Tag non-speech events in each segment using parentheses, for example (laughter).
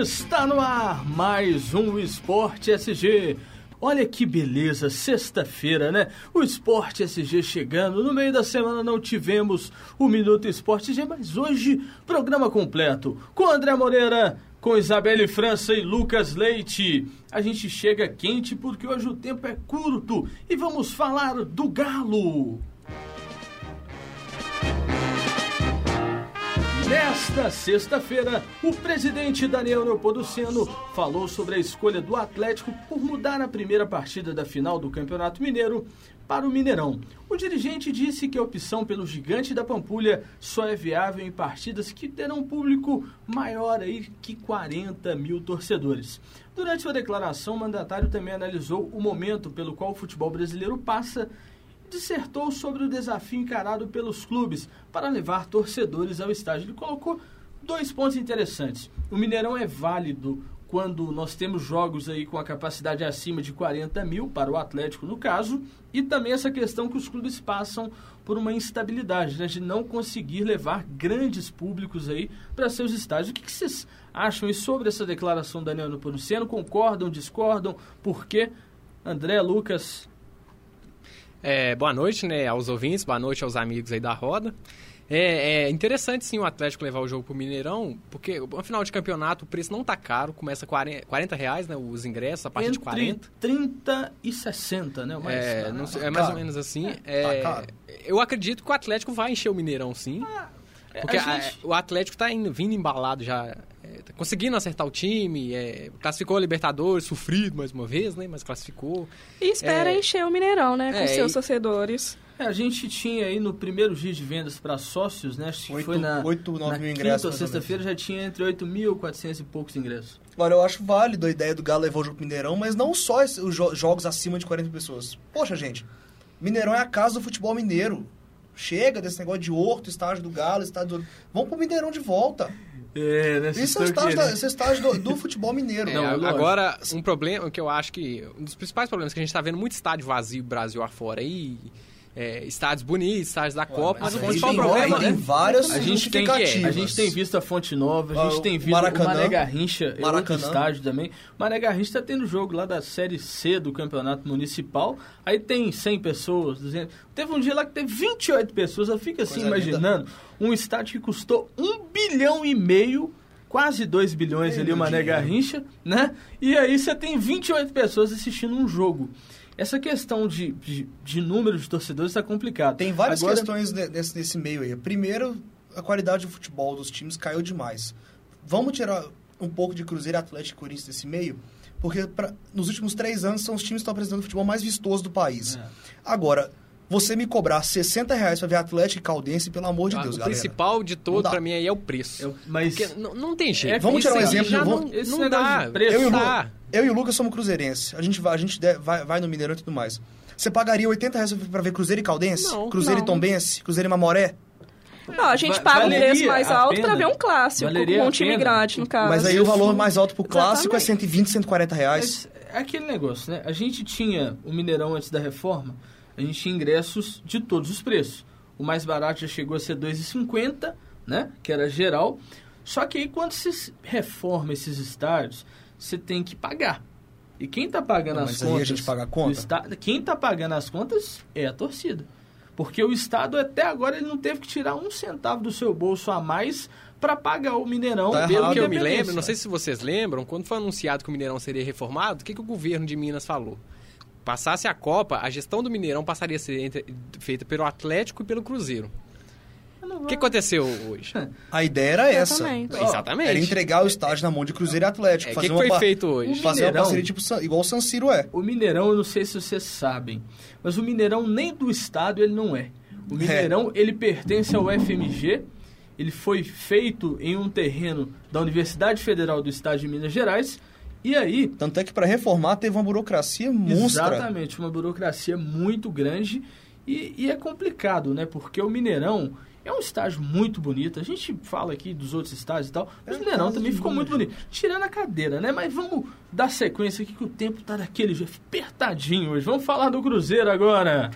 Está no ar mais um Esporte SG. Olha que beleza, sexta-feira, né? O Esporte SG chegando. No meio da semana não tivemos o Minuto Esporte SG, mas hoje programa completo com André Moreira, com Isabelle França e Lucas Leite. A gente chega quente porque hoje o tempo é curto e vamos falar do Galo. Nesta sexta-feira, o presidente Daniel Neopoduceno falou sobre a escolha do Atlético por mudar a primeira partida da final do Campeonato Mineiro para o Mineirão. O dirigente disse que a opção pelo gigante da Pampulha só é viável em partidas que terão público maior aí que 40 mil torcedores. Durante sua declaração, o mandatário também analisou o momento pelo qual o futebol brasileiro passa dissertou sobre o desafio encarado pelos clubes para levar torcedores ao estádio. Ele colocou dois pontos interessantes. O Mineirão é válido quando nós temos jogos aí com a capacidade acima de 40 mil, para o Atlético no caso, e também essa questão que os clubes passam por uma instabilidade, né, de não conseguir levar grandes públicos aí para seus estádios. O que, que vocês acham e sobre essa declaração da Daniel Poruciano? Concordam, discordam? Por quê? André, Lucas, é, boa noite, né, aos ouvintes, boa noite aos amigos aí da roda. É, é, interessante sim o Atlético levar o jogo pro Mineirão, porque no final de campeonato o preço não tá caro, começa 40, 40 reais, né, os ingressos, a partir Entre de 40. 30 e 60, né? Mas, é, não sei, é mais ou menos assim. É, tá eu acredito que o Atlético vai encher o Mineirão sim. É, porque a gente- a- o Atlético tá indo, vindo embalado já, é, tá conseguindo acertar o time, é, classificou a Libertadores, sofrido mais uma vez, né, mas classificou. E espera É. encher o Mineirão, né? Com É, seus e- torcedores. É, a gente tinha aí no primeiro dia de vendas para sócios, né? Acho que Oito- foi na, oito, nove na mil quinta ingressos, mais ou sexta-feira já tinha entre 8.400 e poucos ingressos. Agora, eu acho válido a ideia do Galo levar o jogo Mineirão, mas não só os jo- jogos acima de 40 pessoas. Poxa, gente, Mineirão é a casa do futebol mineiro. Chega desse negócio de Horto, estágio do Galo, estádio do... Vamos pro Mineirão de volta. É, né? Isso é o estágio, da- esse é o estágio do, do futebol mineiro. É, Não, lógico. agora, um problema que eu acho que. Um dos principais problemas que a gente tá vendo muito estádio vazio Brasil afora aí. É, estádios bonitos, estádios da Copa, mas, mas o principal problema, aí tem né? várias A gente, tem, justificativas. a gente tem visto a Fonte Nova, a gente o tem visto Maracanã. o Mané Garrincha, é outro Maracanã. estádio também. Mané Garrincha está tendo jogo lá da Série C do Campeonato Municipal, aí tem 100 pessoas, 200... Teve um dia lá que teve 28 pessoas, eu fico assim Coisa imaginando, um estádio que custou um bilhão e meio, quase 2 bilhões ali o Mané dinheiro. Garrincha, né? E aí você tem 28 pessoas assistindo um jogo. Essa questão de, de, de número de torcedores está complicado. Tem várias Agora- questões ne- nesse, nesse meio aí. Primeiro, a qualidade do futebol dos times caiu demais. Vamos tirar um pouco de Cruzeiro, Atlético e Corinthians desse meio, porque pra- nos últimos três anos são os times que estão apresentando o futebol mais vistoso do país. É. Agora, você me cobrar 60 reais pra ver Atlético e Caldense, pelo amor de Ah, Deus, o galera. principal de Não todo, pra mim, aí é o preço. Eu- mas Porque não, não tem jeito. É, vamos tirar um exemplo, já vamos- não, não negócio dá. preço- Eu e, o. Lu, eu e o Lucas somos cruzeirenses. A gente vai, a gente vai, vai no Mineirão e tudo mais. Você pagaria 80 reais pra ver Cruzeiro e Caldense? Não, Cruzeiro não. e Tombense? Cruzeiro e Mamoré? Não, a gente Va- paga um preço mais alto pena? pra ver um clássico Valeria com um time grande, no caso. Mas aí o valor mais alto pro clássico é Exatamente. 120, 140 reais. Mas é aquele negócio, né? A gente tinha o Mineirão antes da reforma, a gente tinha ingressos de todos os preços. O mais barato já chegou a ser R$ 2,50, né? Que era geral. Só que aí quando se reforma esses estádios, você tem que pagar. E quem está pagando Não, as mas aí a contas? gente paga a conta? Estado, quem está pagando as contas é a torcida. Porque o Estado até agora ele não teve que tirar um centavo do seu bolso a mais para pagar o Mineirão. Tá Pelo errado. que eu me lembro, não sei se vocês lembram, quando foi anunciado que o Mineirão seria reformado, o que, que o governo de Minas falou? Passasse a Copa, a gestão do Mineirão passaria a ser entre- feita pelo Atlético e pelo Cruzeiro. O que aconteceu hoje? (laughs) A ideia era essa. Exatamente. Ó, Exatamente. Era entregar o estádio na mão de Cruzeiro e Atlético. É, o fazer que, que uma foi feito hoje? Fazer uma Mineirão- parceria tipo, igual o San Siro é. O Mineirão, eu não sei se vocês sabem, mas o Mineirão nem do estado ele não é. O Mineirão, ele pertence ao FMG, ele foi feito em um terreno da Universidade Federal do Estado de Minas Gerais, e aí, Tanto é que para reformar teve uma burocracia monstra. exatamente, uma burocracia muito grande, e, e é complicado, né? Porque o Mineirão é um estádio muito bonito, a gente fala aqui dos outros estádios e tal, mas É o Mineirão também ficou muito bonito. Tirando a cadeira, né? Mas vamos dar sequência aqui que o tempo tá daquele jeito, apertadinho hoje. Vamos falar do Cruzeiro agora.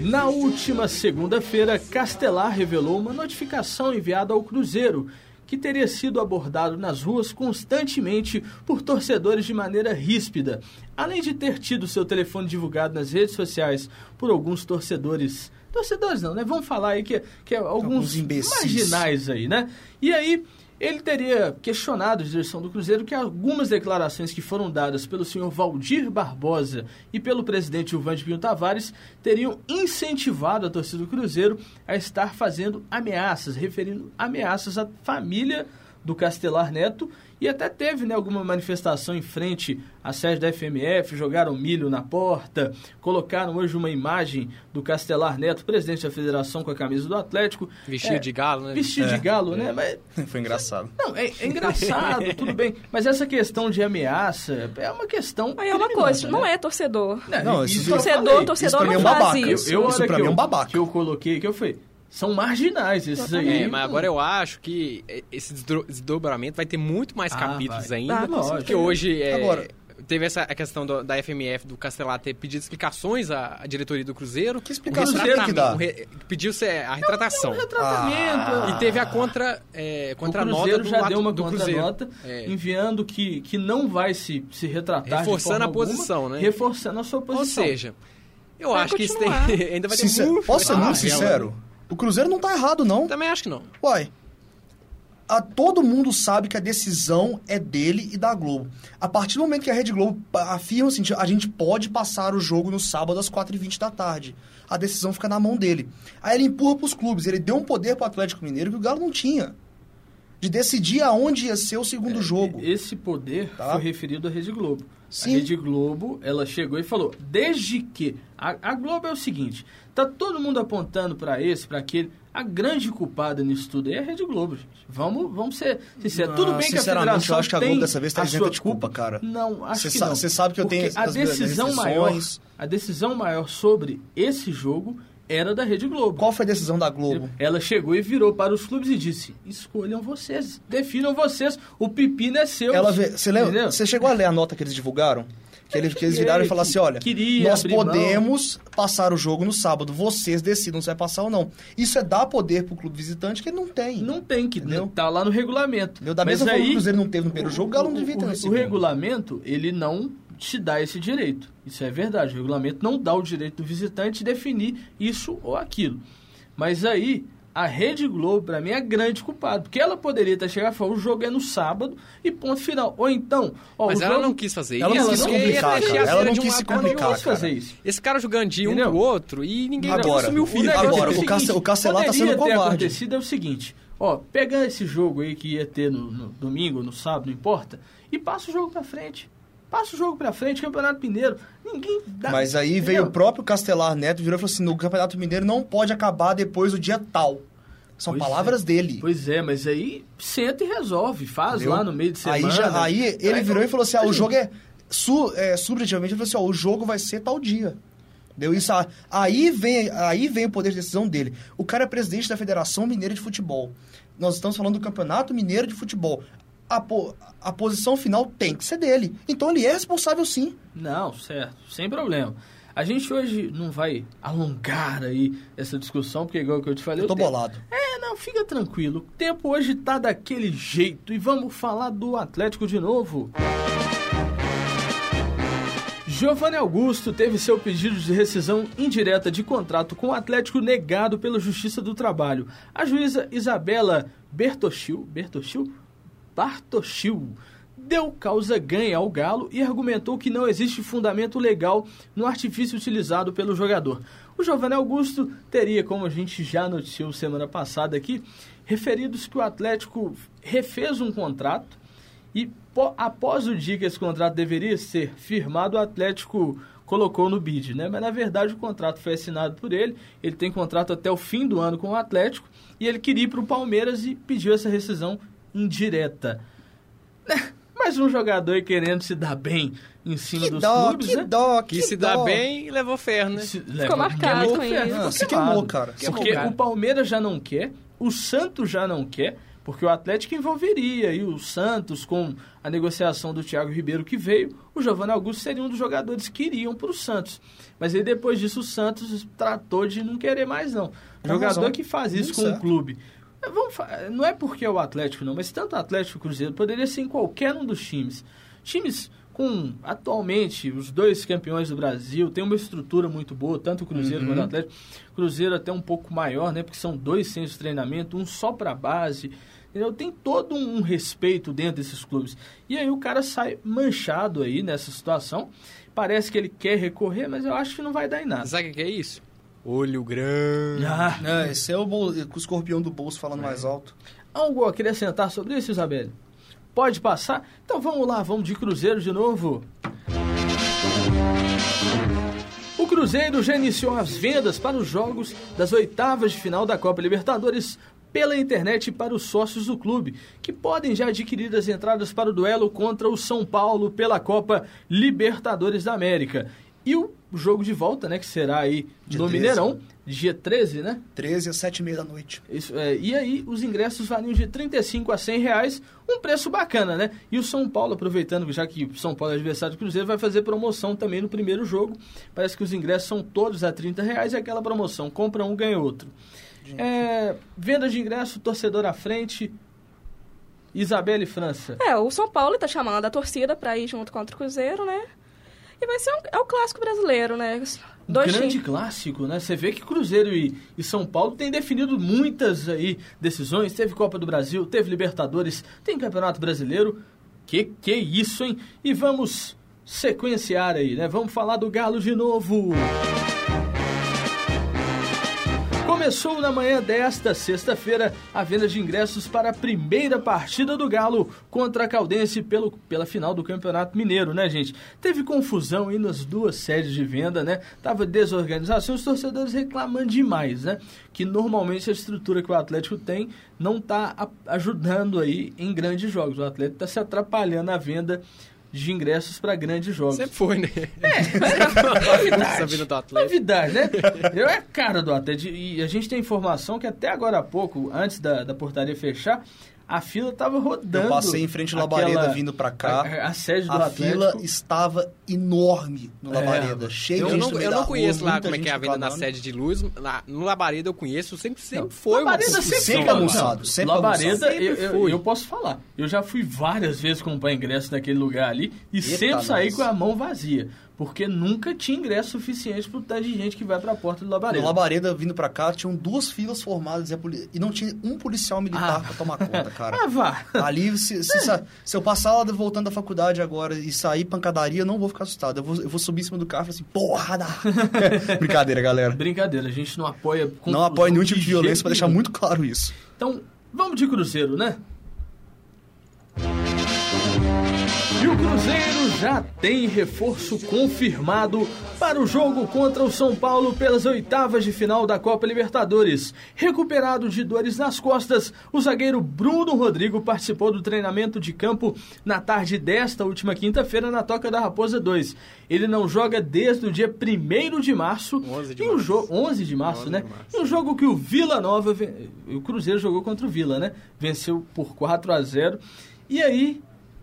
Na última segunda-feira, Castelar revelou uma notificação enviada ao Cruzeiro, que teria sido abordado nas ruas constantemente por torcedores de maneira ríspida, além de ter tido seu telefone divulgado nas redes sociais por alguns torcedores. Torcedores não, né? Vamos falar aí que, que é alguns Alguns imbecis. marginais aí, né? E aí, ele teria questionado a direção do Cruzeiro que algumas declarações que foram dadas pelo senhor Valdir Barbosa e pelo presidente Ivan de Pinho Tavares teriam incentivado a torcida do Cruzeiro a estar fazendo ameaças, referindo ameaças à família do Castelar Neto e até teve né, alguma manifestação em frente à sede da FMF, jogaram milho na porta, colocaram hoje uma imagem do Castelar Neto, presidente da federação com a camisa do Atlético. Vestido É, de galo, né? Vestido de É, galo, né? Mas (laughs) Foi engraçado. não, é, é engraçado, (laughs) tudo bem. Mas essa questão de ameaça é uma questão. Aí é uma coisa, não né? é torcedor. Não, isso isso- eu Torcedor, falei. torcedor Isso mim é não um babaca. Eu, isso. eu, Isso pra que mim é um eu- babaca. Que eu coloquei, que eu falei. São marginais esses aí. É, mas agora eu acho que esse desdobramento vai ter muito mais Ah, capítulos vai. ainda. Ah, Lógico. Porque hoje é, Agora- teve essa a questão do- da FMF, do Castelar, ter pedido explicações à, à diretoria do Cruzeiro. Que explicação O que dá? o re- Pediu-se a retratação. Retratamento. E teve a contra, é, o contra Cruzeiro do já deu uma do Cruzeiro. contranota É. enviando que, que não vai se, se retratar. de Reforçando forma a posição, alguma, né? Reforçando a sua Ou posição. seja, eu Vai acho que isso tem, continuar. (laughs) ainda vai ter Sincer- muito... Posso ser Ah, muito ela- sincero? O Cruzeiro não tá errado, não. Também acho que não. Uai. A, todo mundo sabe que a decisão é dele e da Globo. A partir do momento que a Rede Globo afirma assim, a gente pode passar o jogo no sábado às 4h20 da tarde. A decisão fica na mão dele. Aí ele empurra pros clubes. Ele deu um poder pro Atlético Mineiro que o Galo não tinha. De decidir aonde ia ser o segundo jogo. Esse poder Tá. foi referido à Rede Globo. Sim. A Rede Globo, ela chegou e falou, desde que... A, a Globo é o seguinte, tá todo mundo apontando para esse, para aquele... A grande culpada nisso tudo aí é a Rede Globo, gente. Vamos, vamos ser sinceros. Ah, Tudo bem que a sinceramente, federação eu acho que a Globo dessa vez tá isenta de culpa, cara. Não, acho Cê que sa- não. cê sabe que eu tenho a decisão maior, a decisão maior sobre esse jogo era da Rede Globo. Qual foi a decisão da Globo? Ela chegou e virou para os clubes e disse: escolham vocês, definam vocês, o pepino é seu. Ela vê, você lembra? Você chegou a ler a nota que eles divulgaram? Que, eles que eles viraram e falaram assim, olha, nós abrir mão. podemos passar o jogo no sábado, vocês decidam se vai passar ou não. Isso é dar poder pro clube visitante que ele não tem. Não tem que, Entendeu? tá lá no regulamento. Entendeu? Da Mas mesma forma que aí, o Cruzeiro não teve no primeiro jogo, o Galo não devia ter o, no o segundo. regulamento, ele não te dá esse direito. Isso é verdade. O regulamento não dá o direito do visitante definir isso ou aquilo. Mas aí, a Rede Globo, pra mim, é a grande culpada. Porque ela poderia ter chegado e falar, o jogo é no sábado e ponto final. Ou então... Ó, Mas o ela jogo- não quis fazer Ela isso. não quis complicar, cara. Ela não quis se Ela não complicar, quis fazer isso. Esse cara jogando de um Entendeu? pro outro e ninguém vai Agora, consumir o o negócio Agora, é o seguinte, o Castelar tá sendo covarde. acontecido é o seguinte, ó, pega esse jogo aí que ia ter no, no domingo, no sábado, não importa, e passa o jogo pra frente. Passa o jogo pra frente, Campeonato Mineiro. Ninguém dá. Mas aí veio entendeu? o próprio Castelar Neto e virou e falou assim, no Campeonato Mineiro não pode acabar depois do dia tal. São Pois palavras é. dele. Pois é, mas aí senta e resolve, faz Entendeu? lá no meio de semana. Aí, já, aí ele Aí virou e falou assim: ah, o jogo é. Su, é subjetivamente, ele falou assim: ó, o jogo vai ser tal dia. Deu isso. Aí vem, aí vem o poder de decisão dele. O cara é presidente da Federação Mineira de Futebol. Nós estamos falando do Campeonato Mineiro de Futebol. A, po- a posição final tem que ser dele. Então ele é responsável sim. Não, certo, sem problema. A gente hoje não vai alongar aí essa discussão, porque igual que eu te falei... Eu tô tempo- bolado. É, não, fica tranquilo. O tempo hoje tá daquele jeito. E vamos falar do Atlético de novo. Giovanni Augusto teve seu pedido de rescisão indireta de contrato com o Atlético negado pela Justiça do Trabalho. A juíza Isabela Bertoschil, Bertoschil? Bartoschil deu causa ganha ao Galo e argumentou que não existe fundamento legal no artifício utilizado pelo jogador. O Giovanni Augusto teria, como a gente já noticiou semana passada aqui, referidos que o Atlético refez um contrato e após o dia que esse contrato deveria ser firmado, o Atlético colocou no bid, né? Mas na verdade o contrato foi assinado por ele, ele tem contrato até o fim do ano com o Atlético e ele queria ir para o Palmeiras e pediu essa rescisão indireta. Mais um jogador querendo se dar bem em cima Que dos dó, clubes, que né? dó, Que que se dá dó. bem, levou ferro, né? Se- Ficou leva- marcado com ferro, isso. ficou Ah, se queimou, cara. Porque cara. o Palmeiras já não quer, o Santos já não quer, porque o Atlético envolveria aí o Santos com a negociação do Thiago Ribeiro que veio, o Giovanni Augusto seria um dos jogadores que iriam para o Santos. Mas aí depois disso o Santos tratou de não querer mais não. Com jogador razão. que faz isso Muito com o certo. clube. É, Vamos não é porque é o Atlético não, mas tanto Atlético e o Cruzeiro poderia ser em qualquer um dos times. Times com atualmente os dois campeões do Brasil, tem uma estrutura muito boa, tanto o Cruzeiro Uhum. quanto o Atlético. Cruzeiro até um pouco maior, né? Porque são dois centros de treinamento, um só para base. Entendeu? Tem todo um respeito dentro desses clubes. E aí o cara sai manchado aí nessa situação. Parece que ele quer recorrer, mas eu acho que não vai dar em nada. Sabe o que é isso? Olho grande. Ah, É, esse é o, bol- com o escorpião do bolso falando mais alto. Algo a acrescentar sobre isso, Isabelle? Pode passar? Então vamos lá, vamos de Cruzeiro de novo. O Cruzeiro já iniciou as vendas para os jogos das oitavas de final da Copa Libertadores pela internet para os sócios do clube, que podem já adquirir as entradas para o duelo contra o São Paulo pela Copa Libertadores da América. E o jogo de volta, né, que será aí Dia no 13. Mineirão, dia 13, né? 13 às 7 e meia da noite. Isso, é, e aí, os ingressos variam de 35 a 100 reais, um preço bacana, né? E o São Paulo, aproveitando, já que São Paulo é adversário do Cruzeiro, vai fazer promoção também no primeiro jogo. Parece que os ingressos são todos a 30 reais e aquela promoção, compra um, ganha outro. É, venda de ingresso, torcedor à frente, Isabelle França. É, o São Paulo tá chamando a torcida pra ir junto contra o Cruzeiro, né? E vai ser um, é o clássico brasileiro, né? Um Dois grande times. clássico, né? Você vê que Cruzeiro e, e São Paulo têm definido muitas aí decisões. Teve Copa do Brasil, teve Libertadores, tem Campeonato Brasileiro. Que que isso, hein? E vamos sequenciar aí, né? Vamos falar do Galo de novo. Começou na manhã desta sexta-feira a venda de ingressos para a primeira partida do Galo contra a Caldense pelo, pela final do Campeonato Mineiro, né, gente? Teve confusão aí nas duas sedes de venda, né? Tava desorganização, os torcedores reclamando demais, né? Que normalmente a estrutura que o Atlético tem não tá a- ajudando aí em grandes jogos. O Atlético tá se atrapalhando na venda de ingressos para grandes jogos. Sempre foi, né? (laughs) Novidade. Essa vida do. Novidade, né? (laughs) Eu é cara do Atlético. E a gente tem informação que até agora há pouco, antes da, da portaria fechar, a fila tava rodando. Eu passei em frente ao Labareda aquela- vindo pra cá. A, a sede do A Atlético. fila estava enorme no É. Labareda, cheio Eu de gente não, eu não rua, conheço lá muita como é que é a venda na reclamando. sede de luz. Lá, no Labareda eu conheço, sempre, sempre Não, foi uma Labareda sempre, sempre foi. almoçado, sempre Labareda, almoçado. eu, Sempre eu, eu posso falar. Eu já fui várias vezes comprar ingresso naquele lugar ali e Eita, sempre saí nós. com a mão vazia. Porque nunca tinha ingresso suficiente pro tanto de gente que vai pra porta do No Labareda. Labareda, vindo pra cá, tinham duas filas formadas e, a e não tinha um policial militar Ah. pra tomar conta, cara. (laughs) Ah, vá. Ali, se, se, sa- se eu passar lá voltando da faculdade agora e sair pancadaria, eu não vou ficar assustado. Eu vou, eu vou subir em cima do carro e falar assim, porrada! (laughs) Brincadeira, galera. Brincadeira, a gente não apoia... Não apoio nenhum tipo de violência, pra deixar muito claro isso. Então, vamos de Cruzeiro, né? E o Cruzeiro já tem reforço confirmado para o jogo contra o São Paulo pelas oitavas de final da Copa Libertadores. Recuperado de dores nas costas, o zagueiro Bruno Rodrigo participou do treinamento de campo na tarde desta última quinta-feira na Toca da Raposa 2. Ele não joga desde o dia 1 de março. 11 de e o março. jogo 11 de março, 11 né? de março. Um jogo que o Vila Nova, o Cruzeiro jogou contra o Vila, né? Venceu por 4 a 0 E aí,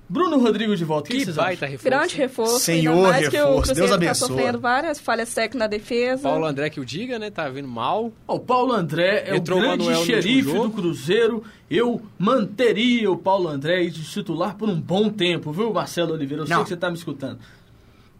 Bruno Rodrigo de volta. O que, Que vocês baita acham? reforço. Grande reforço. Senhor mais que o reforço, Cruzeiro Deus tá abençoa. sofrendo várias falhas técnicas na defesa. Paulo André que o diga, né? Tá vindo mal. O Paulo André é Entrou o grande Manuel xerife do Cruzeiro. Eu manteria o Paulo André de titular por um bom tempo, viu, Marcelo Oliveira? Eu sei Não. que você tá me escutando.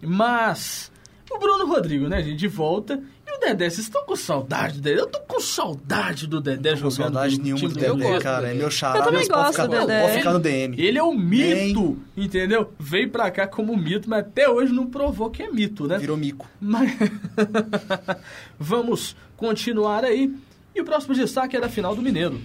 Mas o Bruno Rodrigo, né, gente, de volta. E o Dedé, vocês estão com saudade dele? Eu tô com saudade do Dedé Com jogando saudade no nenhuma do Dedé, gosto cara. do É Dedé. meu xará, Eu também mas pode gosto ficar, do Dedé. pode ficar no DM. Ele é o mito, entendeu? Veio pra cá como mito, mas até hoje não provou que é mito, né? Virou mico. Mas (laughs) vamos continuar aí. E o próximo destaque é da final do Mineiro.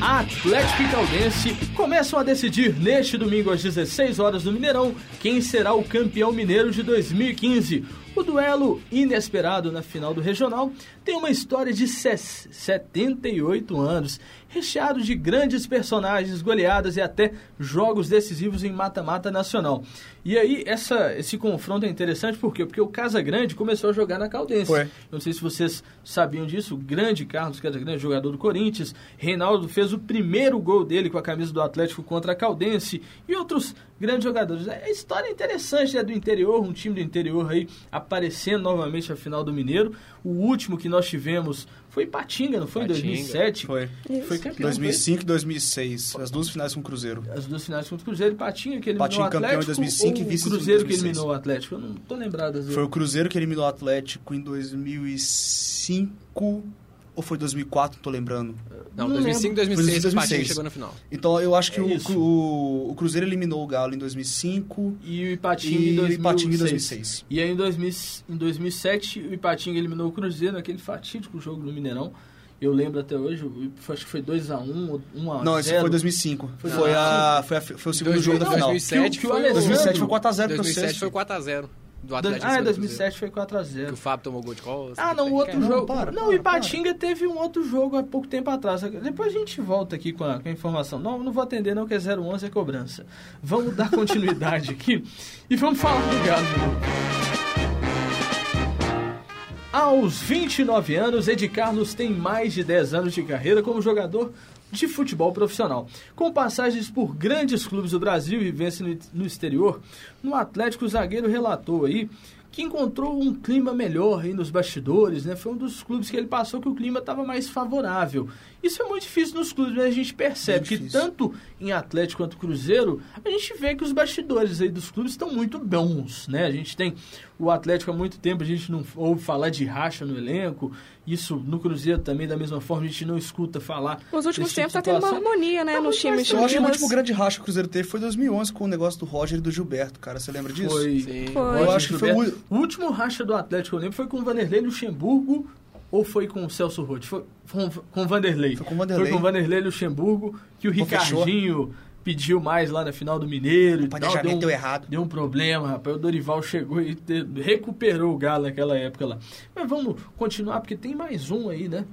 Atlético e Caldense começam a decidir neste domingo às 16 horas no Mineirão quem será o campeão mineiro de 2015. O duelo inesperado na final do regional tem uma história de ses- 78 anos. Recheado de grandes personagens, goleadas e até jogos decisivos em mata-mata nacional. E aí, essa, esse confronto é interessante por quê? Porque o Casa Grande começou a jogar na Caldense. Foi. Não sei se vocês sabiam disso, o grande Carlos Casa Grande, jogador do Corinthians. Reinaldo fez o primeiro gol dele com a camisa do Atlético contra a Caldense e outros grandes jogadores. A história é interessante, é do interior, um time do interior aí aparecendo novamente na final do Mineiro. O último que nós tivemos foi Patinga, não foi? Patinga. Em 2007. Foi. Foi campeão. 2005 e 2006, as duas finais com o Cruzeiro. As duas finais contra o Cruzeiro e Patinga, que eliminou Patinga o campeão em Atlético. 2005 e vice Cruzeiro que 2006. eliminou o Atlético. Eu não tô lembrado das Foi o Cruzeiro que eliminou o Atlético em 2005 ou foi 2004, não tô lembrando. Não, Não 2005, lembro. 2006, Foi o Patinho 2006. chegou na final. Então eu acho que É o, o, o Cruzeiro eliminou o Galo em 2005 E o Ipatinga e em o 2006. Ipatinga em 2006. E aí em, 2000, em 2007 o Ipatinga eliminou o Cruzeiro naquele fatídico jogo no Mineirão. Eu lembro até hoje, acho que foi 2x1, 1x0. Não, esse foi 2005. Foi Foi, a, foi, a- foi o segundo Dois- jogo da não, final. 2007 Que que o foi Alessandro- 2007 foi 4x0 pro 2007 Sexto. foi 4x0 do Atlético. em Ah, do 2007 foi Cruzeiro. Que 4x0. o Fábio tomou gol de costa. Ah, não, o outro Não, jogo. para, não, para, o Ipatinga teve um outro jogo há pouco tempo atrás. Depois a gente volta aqui com a, com a informação. Não, não vou atender, não, que é 011 é cobrança. Vamos dar continuidade aqui e vamos falar do Galo. Aos 29 anos, Ed Carlos tem mais de 10 anos de carreira como jogador de futebol profissional. Com passagens por grandes clubes do Brasil e no, no exterior, no Atlético o zagueiro relatou aí que encontrou um clima melhor aí nos bastidores, né? Foi um dos clubes que ele passou que o clima estava mais favorável. Isso é muito difícil nos clubes, mas a gente percebe Muito que tanto em Atlético quanto Cruzeiro, a gente vê que os bastidores aí dos clubes estão muito bons, né? A gente tem o Atlético há muito tempo, a gente não ouve falar de racha no elenco. Isso no Cruzeiro também, da mesma forma, a gente não escuta falar. Nos últimos tempos tipo tá de tendo uma harmonia, né, Tá nos mais times Eu acho que o último grande racha que o Cruzeiro teve foi em 2011 com o negócio do Roger e do Gilberto, cara. Você lembra disso? Foi. Sim. Foi. Eu acho que foi Gilberto. o último racha do Atlético, eu lembro, foi com o Vanderlei Luxemburgo ou foi com o Celso Roth? Foi com, com o Vanderlei. Foi com o Vanderlei. Foi com o Vanderlei Luxemburgo que o. Ricardinho pediu mais lá na final do Mineiro. O planejamento um- deu errado. Deu um problema, rapaz. O Dorival chegou e te- recuperou o Galo naquela época lá. Mas vamos continuar, porque tem mais um aí, né?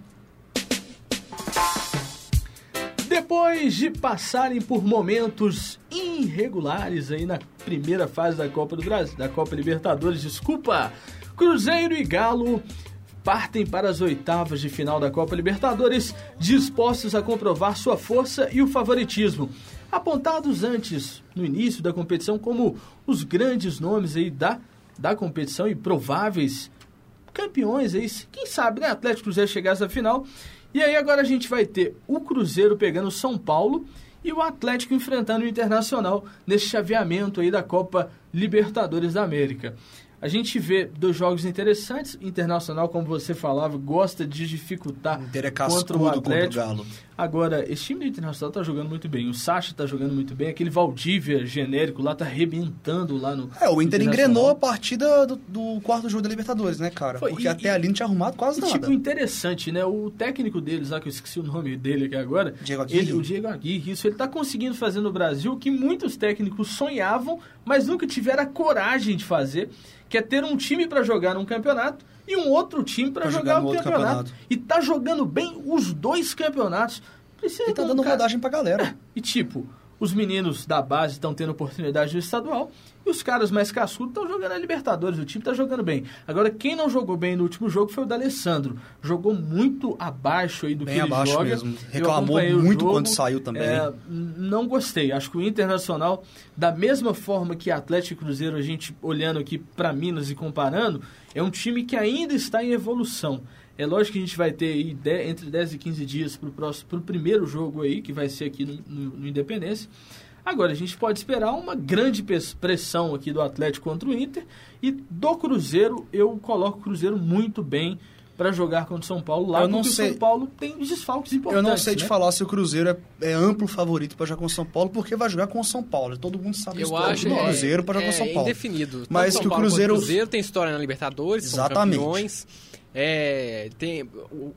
Depois de passarem por momentos irregulares aí na primeira fase da Copa do Brasil, da Copa Libertadores, desculpa, Cruzeiro e Galo partem para as oitavas de final da Copa Libertadores, dispostos a comprovar sua força e o favoritismo. Apontados antes, no início da competição, como os grandes nomes aí da, da competição e prováveis campeões aí, quem sabe, né? Atlético Cruzeiro chegar essa final. E aí agora a gente vai ter o Cruzeiro pegando o São Paulo e o Atlético enfrentando o Internacional nesse chaveamento aí da Copa Libertadores da América. A gente vê dois jogos interessantes. Internacional, como você falava, gosta de dificultar Inter é contra o contra o Atlético. Galo. Agora, esse time do Internacional tá jogando muito bem. O Sacha tá jogando muito bem. Aquele Valdívia genérico lá tá arrebentando lá no. É, o Inter engrenou a partida do, do quarto jogo da Libertadores, né, cara? Foi, Porque e- até ali não tinha arrumado quase E, nada. tipo, interessante, né? O técnico deles lá, que eu esqueci o nome dele aqui agora. Diego Aguirre. Ele, o Diego Aguirre, isso. Ele tá conseguindo fazer no Brasil o que muitos técnicos sonhavam, mas nunca tiveram a coragem de fazer, que é ter um time para jogar num campeonato e um outro time para Pra jogar, outro campeonato. campeonato. E tá jogando bem os dois campeonatos. Precisa E tá dando cara- rodagem pra galera. e tipo, os meninos da base estão tendo oportunidade no estadual e os caras mais cascudos estão jogando a Libertadores. O time está jogando bem. Agora, quem não jogou bem no último jogo foi o D'Alessandro. Jogou muito abaixo aí do Bem que ele abaixo joga. mesmo. Reclamou muito jogo. quando saiu também. É, não gostei. Acho que o Internacional, da mesma forma que Atlético e Cruzeiro, a gente olhando aqui para Minas e comparando, é um time que ainda está em evolução. É lógico que a gente vai ter aí de- entre 10 e 15 dias para o próximo, pro primeiro jogo aí, que vai ser aqui no, no- no Independência. Agora, a gente pode esperar uma grande pressão aqui do Atlético contra o Inter. E do Cruzeiro, eu coloco o Cruzeiro muito bem para jogar contra o São Paulo lá, Eu não porque o sei- São Paulo tem desfalques Eu importantes. não sei te né? falar se o Cruzeiro é, é amplo favorito pra jogar com o São Paulo, porque vai jogar com o São Paulo. Todo mundo sabe Eu acho do é, Cruzeiro pra jogar é com o São Paulo. indefinido. Tanto Mas São que o Paulo quanto Cruzeiro- Cruzeiro tem história na Libertadores, Exatamente. são campeões. É, tem, o-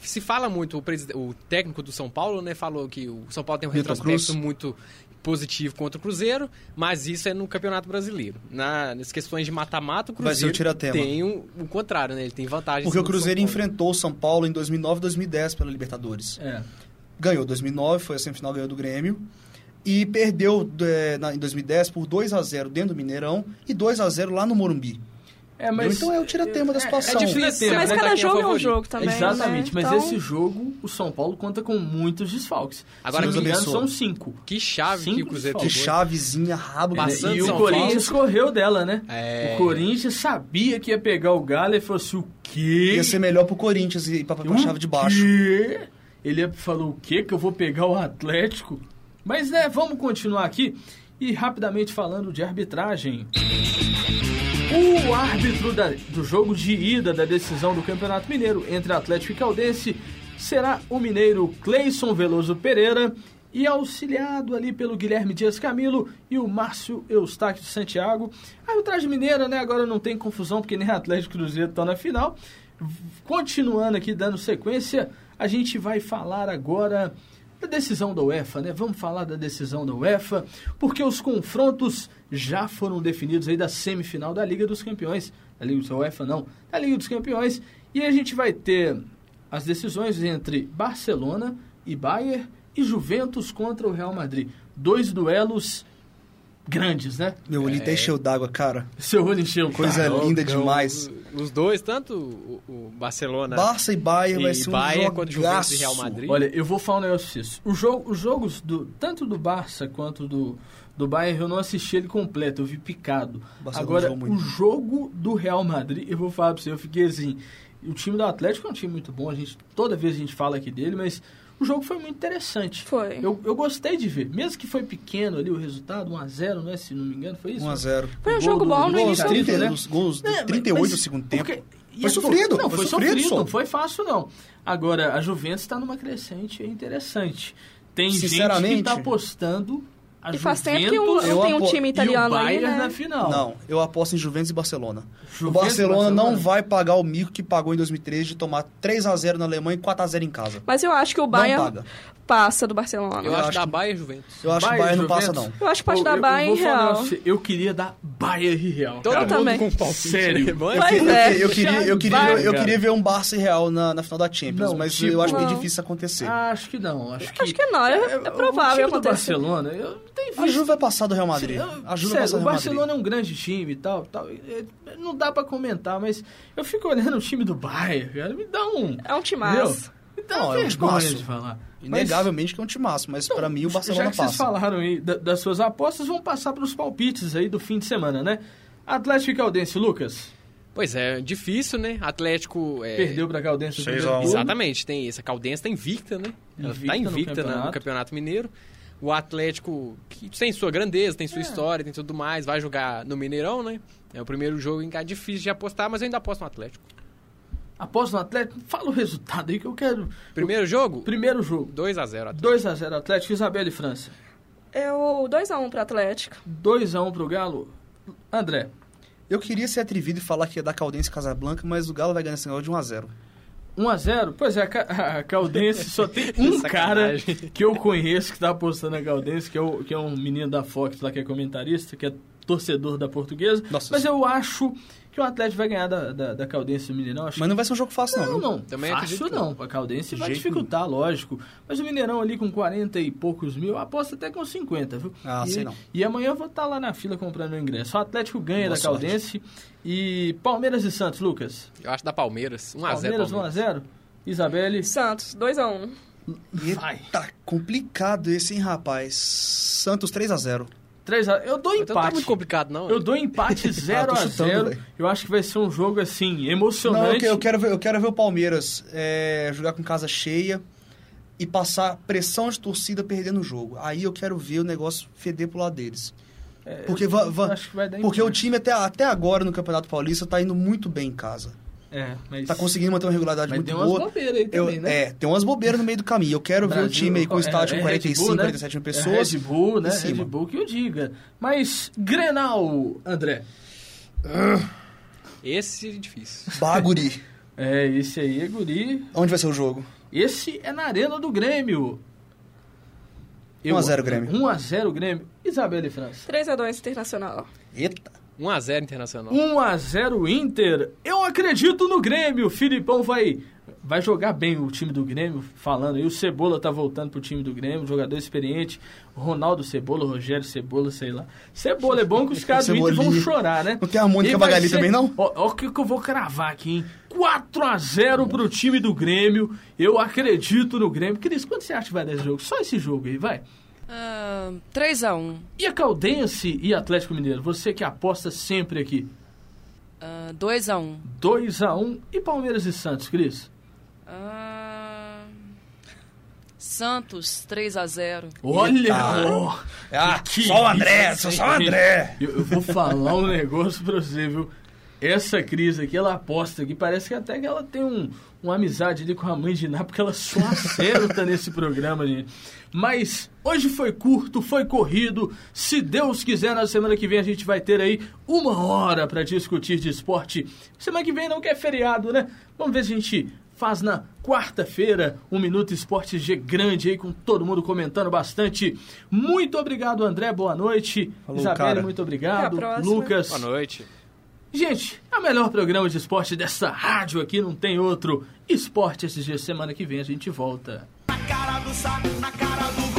se fala muito, o, o técnico do São Paulo né, falou que o São Paulo tem um Milton retrospecto Cruz. muito positivo contra o Cruzeiro, mas isso é no Campeonato Brasileiro. Na, nas questões de mata-mata, o Cruzeiro tem o, o contrário, né? Ele tem vantagem. Porque o Cruzeiro enfrentou o São Paulo em 2009 e 2010 pela Libertadores. É. ganhou 2009, foi a semifinal, ganhou do Grêmio. E perdeu é, na- em 2010 por 2 a 0 dentro do Mineirão e 2 a 0 lá no Morumbi. É, Então é o tira-tema da situação. É, difícil, Sim, Mas né, cada tá é o jogo é um jogo também, Exatamente, né? mas Então, esse jogo, o São Paulo conta com muitos desfalques. Agora, Se não são cinco. Que chave Cinco que o Cruzeiro Que chavezinha, rabo Passando E o Corinthians correu dela, né? É. O Corinthians sabia que ia pegar o Galo e falou assim: o quê? Ia ser melhor pro Corinthians e pra, pra O chave de baixo. quê? Ele falou: o quê? Que eu vou pegar o Atlético? Mas, né, vamos continuar aqui. E rapidamente falando de arbitragem. O árbitro da- do jogo de ida da decisão do Campeonato Mineiro entre Atlético e Caldense será o mineiro Cleison Veloso Pereira e auxiliado ali pelo Guilherme Dias Camilo e o Márcio Eustáquio Santiago. A arbitragem mineira, né, agora não tem confusão porque nem Atlético e Cruzeiro estão na final. Continuando aqui, dando sequência, a gente vai falar agora da decisão da UEFA, né? Vamos falar da decisão da UEFA, porque os confrontos já foram definidos aí da semifinal da Liga dos Campeões. Da Liga da UEFA não, da Liga dos Campeões. E a gente vai ter as decisões entre Barcelona e Bayern e Juventus contra o Real Madrid. Dois duelos grandes, né? Meu olho até encheu d'água, cara. Seu olho encheu. Coisa cara. linda Então, demais. Os dois, tanto o, o Barcelona Barça e Bayern vai ser um Bayern contra Juventus jogaço. e Real Madrid. Olha, eu vou falar um negócio pra vocês. O jogo, os jogos do, tanto do Barça quanto do, do Bayern, eu não assisti ele completo, eu vi picado. Barcelona Agora, o jogo do Real Madrid, eu vou falar pra você, eu fiquei assim. O time do Atlético é um time muito bom, a gente, toda vez a gente fala aqui dele, mas o jogo foi muito interessante. Foi. Eu, eu gostei de ver, mesmo que foi pequeno ali o resultado, 1x0, né? Se não me engano, foi isso? 1x0. Foi um jogo bom no início. do Gols, 30, 30, né? dos gols de É, mas- 38 mas- do segundo tempo. porque- Foi a- sofrido, Não, foi foi, sofrido, sofrido, não foi fácil não. Agora, a Juventus está numa crescente é interessante. Tem gente que está apostando E faz tempo Juventus que o- eu não tem um time e o italiano aí, Bayern né? na final. Não, eu aposto em Juventus e Barcelona. o Juventus e Barcelona não Barcelona? vai pagar o mico que pagou em 2013 de tomar 3x0 na Alemanha e 4x0 em casa. Mas eu acho que o Não Bayern paga. passa do Barcelona. Eu, Eu acho acho da que- Bayern e Juventus. Eu acho que o Bayern, não passa, não. Eu acho que pode Eu- dar eu- Bayern e falar Real. você, Eu queria dar Bayern e Real. Todo cara. também. com palpite. Sério. Mas queria, é. eu, queria, eu, queria, eu queria ver um Barça e Real na, na final da Champions, Não, mas tipo- eu acho bem Não. difícil acontecer. Acho que não. Acho que, Acho que não, é- é provável o time do acontecer. Barcelona, eu tenho visto. a Juve vai passar do Real Madrid. Eu- A Juve sério, o Barcelona Madrid. é um grande time e tal, tal. Não dá pra comentar, mas eu fico olhando o time do Bayern, cara, me dá um... É um time massa. Me dá Não, uma é um vergonha de falar. Inegavelmente que é um timaço, mas pra mim o Já Barcelona que vocês passa. falaram aí da- das suas apostas, vamos passar para os palpites aí do fim de semana, né? Atlético e Caldense, Lucas, Pois é, difícil, né? Atlético... É... perdeu pra Caldense no a. Exatamente, tem essa Caldense tá invicta, né? Ela Invicta tá no invicta na- no campeonato. campeonato. Mineiro. O Atlético, que tem sua grandeza, tem sua É. história, tem tudo mais, vai jogar no Mineirão, né? É o primeiro jogo em que é difícil de apostar, mas eu ainda aposto no Atlético. Após no Atlético, fala o resultado aí que eu quero. Primeiro jogo, Primeiro jogo, 2x0 Atlético. 2x0 Atlético, Isabela e França. Eu 2x1 pro Atlético. 2x1 pro Galo. André, Eu queria ser atrevido e falar que ia dar Caldense e Casablanca, mas o Galo vai ganhar esse negócio de 1x0. 1x0? Pois é, a Ca- (laughs) a Caldense só tem (laughs) um cara que eu conheço que tá apostando na Caldense, que é, o, que é um menino da Fox lá que é comentarista, que é torcedor da portuguesa. Nossa Mas eu acho que o Atlético vai ganhar da, da, da Caldense do Mineirão. Acho Mas não vai ser um jogo fácil, não. Não, não. Também Fácil não. A Caldense De vai dificultar, lógico. Mas o Mineirão ali com 40 e poucos mil, aposta até com 50, viu? Ah, e, sei não. E amanhã eu vou estar lá na fila comprando o ingresso. O Atlético ganha Boa da Caldense. E Palmeiras e Santos, Lucas. Eu acho da Palmeiras. 1x0 Palmeiras Palmeiras. 1x0. Isabelle. Santos, 2x1. Vai. Tá complicado esse, hein, rapaz? Santos 3x0. 3x0. Eu dou Então não tá empate. muito complicado, não. Eu dou empate (laughs) 0 Ah, a chutando, 0 velho. Eu acho que vai ser um jogo assim, Não, emocionante. eu, que- eu quero ver, eu quero ver o Palmeiras é, jogar com casa cheia e passar pressão de torcida perdendo o jogo. Aí eu quero ver o negócio feder pro lado deles. É, Porque, va- va- acho que vai dar porque o time até, até agora no Campeonato Paulista tá indo muito bem em casa. É, mas... Tá conseguindo manter uma regularidade Mas muito tem umas boa. bobeiras aí Eu- também, né? É, tem umas bobeiras no meio do caminho. Eu quero ver o Brasil, time aí com o estádio é- com é Red 45, Bull, né? 47 mil É pessoas. Red Bull, né? Red Bull que eu diga. Mas, Grenal, André. Esse é difícil. Baguri. (laughs) É, esse aí é guri. Onde vai ser o jogo? Esse é na Arena do Grêmio. 1 a 0 Grêmio. 1x0 Grêmio. Isabela e França. 3x2 Internacional. Eita. 1x0 Internacional. 1x0 Inter. Eu acredito no Grêmio. Filipão vai vai jogar bem o time do Grêmio, falando aí, o Cebola tá voltando pro time do Grêmio, jogador experiente, Ronaldo Cebola, Rogério Cebola, sei lá. Cebola é bom que os (laughs) caras do Inter vão chorar, né? Não tem a Mônica E Magali ser- também, não? Ó, ó o que, que eu vou cravar aqui, hein? 4x0 pro time do Grêmio, eu acredito no Grêmio. Cris, quanto você acha que vai dar esse jogo? Só esse jogo aí, vai. Ah, 3x1. E a Caldense e Atlético Mineiro? Você que aposta sempre aqui. Ah, 2x1. 2x1 e Palmeiras e Santos, Cris? Ah, Santos 3x0. Olha! Eita. ó, Ah, que só o André, isso, só o? André. Eu, eu vou falar um (laughs) negócio pra você, viu? Essa crise aqui, ela aposta aqui, parece que até que ela tem um, uma amizade ali com a mãe de Ná, porque ela só (laughs) acerta nesse programa, gente. Mas hoje foi curto, foi corrido. Se Deus quiser, na semana que vem a gente vai ter aí uma hora pra discutir de esporte. Semana que vem não quer feriado, né? Vamos ver se a gente faz na quarta-feira um Minuto Esporte G grande aí, com todo mundo comentando bastante. Muito obrigado, André. Boa noite. Falou, Isabelle, muito obrigado. Até a próxima. Lucas. Boa noite. Gente, é o melhor programa de esporte dessa rádio aqui, não tem outro. Esporte SG, semana que vem a gente volta. Na cara do saco, na cara do